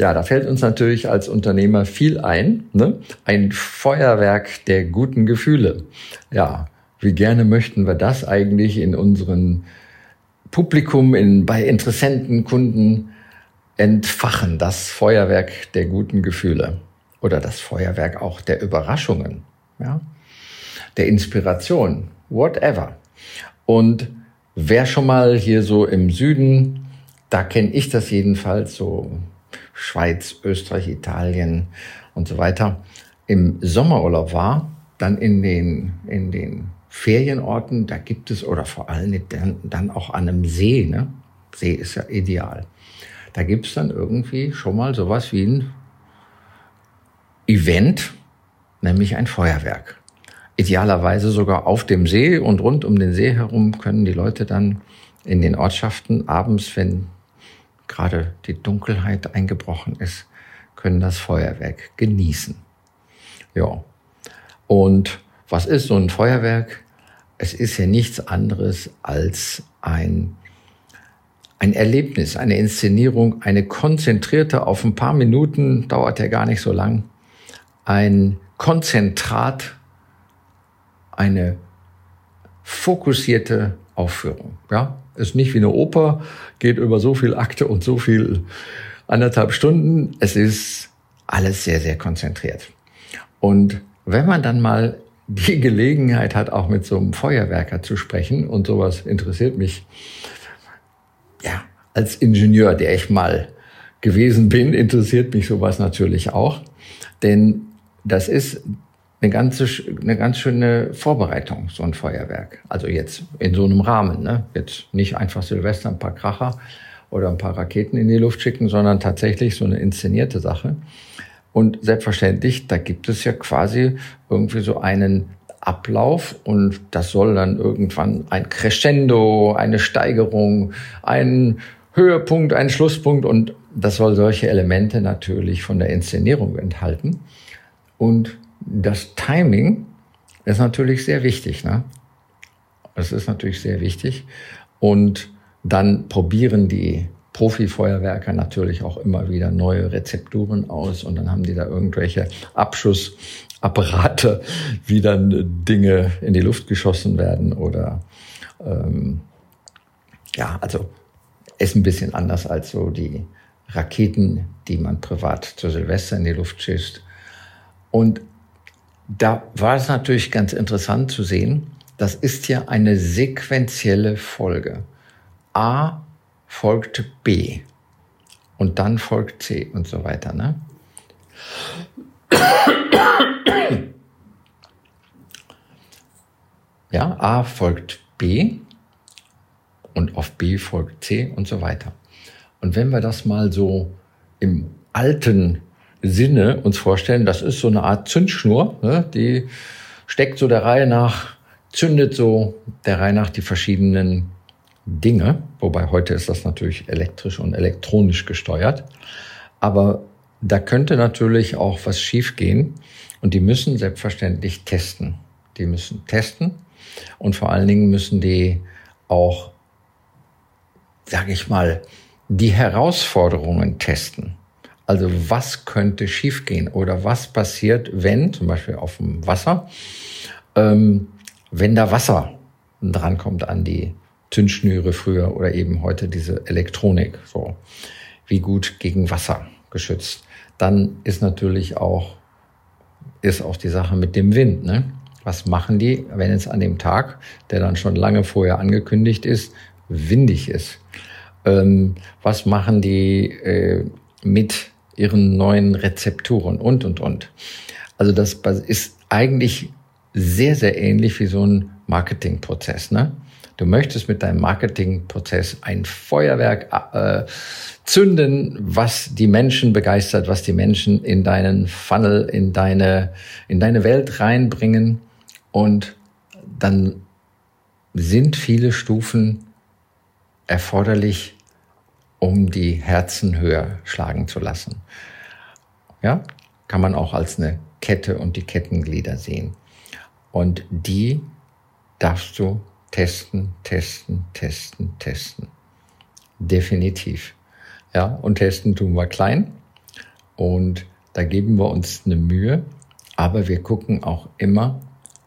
Ja, da fällt uns natürlich als Unternehmer viel ein. Ne? Ein Feuerwerk der guten Gefühle. Ja, wie gerne möchten wir das eigentlich in unseren Publikum, in, bei Interessenten, Kunden entfachen. Das Feuerwerk der guten Gefühle. Oder das Feuerwerk auch der Überraschungen. Ja? Der Inspiration. Whatever. Und wer schon mal hier so im Süden, da kenne ich das jedenfalls so Schweiz, Österreich, Italien und so weiter, im Sommerurlaub war, dann in den, in den Ferienorten, da gibt es, oder vor allem dann, dann auch an einem See, ne? See ist ja ideal. Da gibt es dann irgendwie schon mal sowas wie ein Event, nämlich ein Feuerwerk. Idealerweise sogar auf dem See und rund um den See herum können die Leute dann in den Ortschaften abends, wenn gerade die Dunkelheit eingebrochen ist, können das Feuerwerk genießen. Ja. Und was ist so ein Feuerwerk? Es ist ja nichts anderes als ein, ein Erlebnis, eine Inszenierung, eine konzentrierte, auf ein paar Minuten, dauert ja gar nicht so lang, ein Konzentrat, eine fokussierte Aufführung. Ja, ist nicht wie eine Oper, geht über so viel Akte und so viel anderthalb Stunden. Es ist alles sehr, sehr konzentriert. Und wenn man dann mal die Gelegenheit hat, auch mit so einem Feuerwerker zu sprechen und sowas interessiert mich, ja, als Ingenieur, der ich mal gewesen bin, interessiert mich sowas natürlich auch. Denn das ist eine ganze, eine ganz schöne Vorbereitung, so ein Feuerwerk. Also jetzt in so einem Rahmen, ne? Jetzt nicht einfach Silvester ein paar Kracher oder ein paar Raketen in die Luft schicken, sondern tatsächlich so eine inszenierte Sache. Und selbstverständlich, da gibt es ja quasi irgendwie so einen Ablauf und das soll dann irgendwann ein Crescendo, eine Steigerung, ein Höhepunkt, ein Schlusspunkt und das soll solche Elemente natürlich von der Inszenierung enthalten. Und das Timing ist natürlich sehr wichtig. Ne? Das ist natürlich sehr wichtig. Und dann probieren die Profi-Feuerwerker natürlich auch immer wieder neue Rezepturen aus und dann haben die da irgendwelche Abschussapparate, wie dann Dinge in die Luft geschossen werden oder ähm, ja, also ist ein bisschen anders als so die Raketen, die man privat zu Silvester in die Luft schießt. Und da war es natürlich ganz interessant zu sehen, das ist ja eine sequentielle Folge. A folgt B und dann folgt C und so weiter. Ne? Ja, A folgt B und auf B folgt C und so weiter. Und wenn wir das mal so im alten Sinne uns vorstellen, das ist so eine Art Zündschnur, ne? die steckt so der Reihe nach, zündet so der Reihe nach die verschiedenen Dinge, wobei heute ist das natürlich elektrisch und elektronisch gesteuert. Aber da könnte natürlich auch was schiefgehen und die müssen selbstverständlich testen. Die müssen testen und vor allen Dingen müssen die auch, sage ich mal, die Herausforderungen testen. Also was könnte schiefgehen oder was passiert, wenn zum Beispiel auf dem Wasser, ähm, wenn da Wasser drankommt an die Zündschnüre früher oder eben heute diese Elektronik, so wie gut gegen Wasser geschützt. Dann ist natürlich auch ist auch die Sache mit dem Wind. Ne? Was machen die, wenn es an dem Tag, der dann schon lange vorher angekündigt ist, windig ist? Ähm, was machen die äh, mit ihren neuen Rezepturen und, und, und. Also das ist eigentlich sehr, sehr ähnlich wie so ein Marketingprozess. Ne? Du möchtest mit deinem Marketingprozess ein Feuerwerk äh, zünden, was die Menschen begeistert, was die Menschen in deinen Funnel, in deine, in deine Welt reinbringen. Und dann sind viele Stufen erforderlich, um die Herzen höher schlagen zu lassen. Ja, kann man auch als eine Kette und die Kettenglieder sehen. Und die darfst du testen, testen, testen, testen. Definitiv. Ja, und testen tun wir klein. Und da geben wir uns eine Mühe. Aber wir gucken auch immer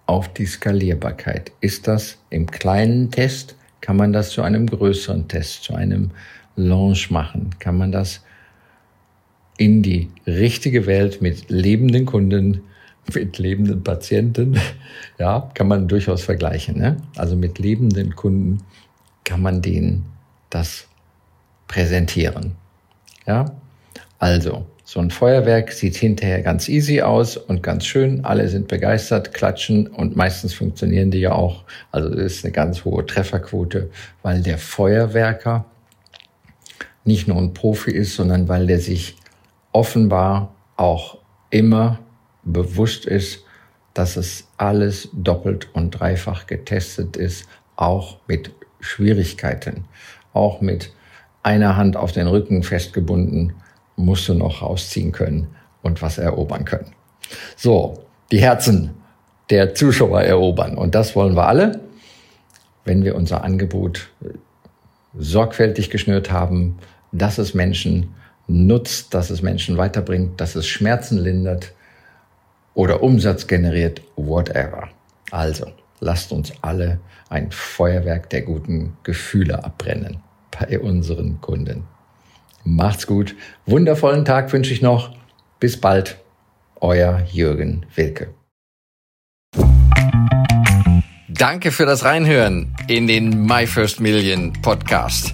auf die Skalierbarkeit. Ist das im kleinen Test? Kann man das zu einem größeren Test, zu einem Launch machen? Kann man das in die richtige Welt mit lebenden Kunden, mit lebenden Patienten, ja, kann man durchaus vergleichen. Ne? Also mit lebenden Kunden kann man denen das präsentieren. Ja, also so ein Feuerwerk sieht hinterher ganz easy aus und ganz schön. Alle sind begeistert, klatschen und meistens funktionieren die ja auch. Also das ist eine ganz hohe Trefferquote, weil der Feuerwerker nicht nur ein Profi ist, sondern weil der sich offenbar auch immer bewusst ist, dass es alles doppelt und dreifach getestet ist, auch mit Schwierigkeiten, auch mit einer Hand auf den Rücken festgebunden, musst du noch rausziehen können und was erobern können. So, die Herzen der Zuschauer erobern. Und das wollen wir alle, wenn wir unser Angebot sorgfältig geschnürt haben, dass es Menschen nutzt, dass es Menschen weiterbringt, dass es Schmerzen lindert oder Umsatz generiert, whatever. Also, lasst uns alle ein Feuerwerk der guten Gefühle abbrennen bei unseren Kunden. Macht's gut. Wundervollen Tag wünsche ich noch. Bis bald. Euer Jürgen Wilke. Danke für das Reinhören in den My First Million Podcast.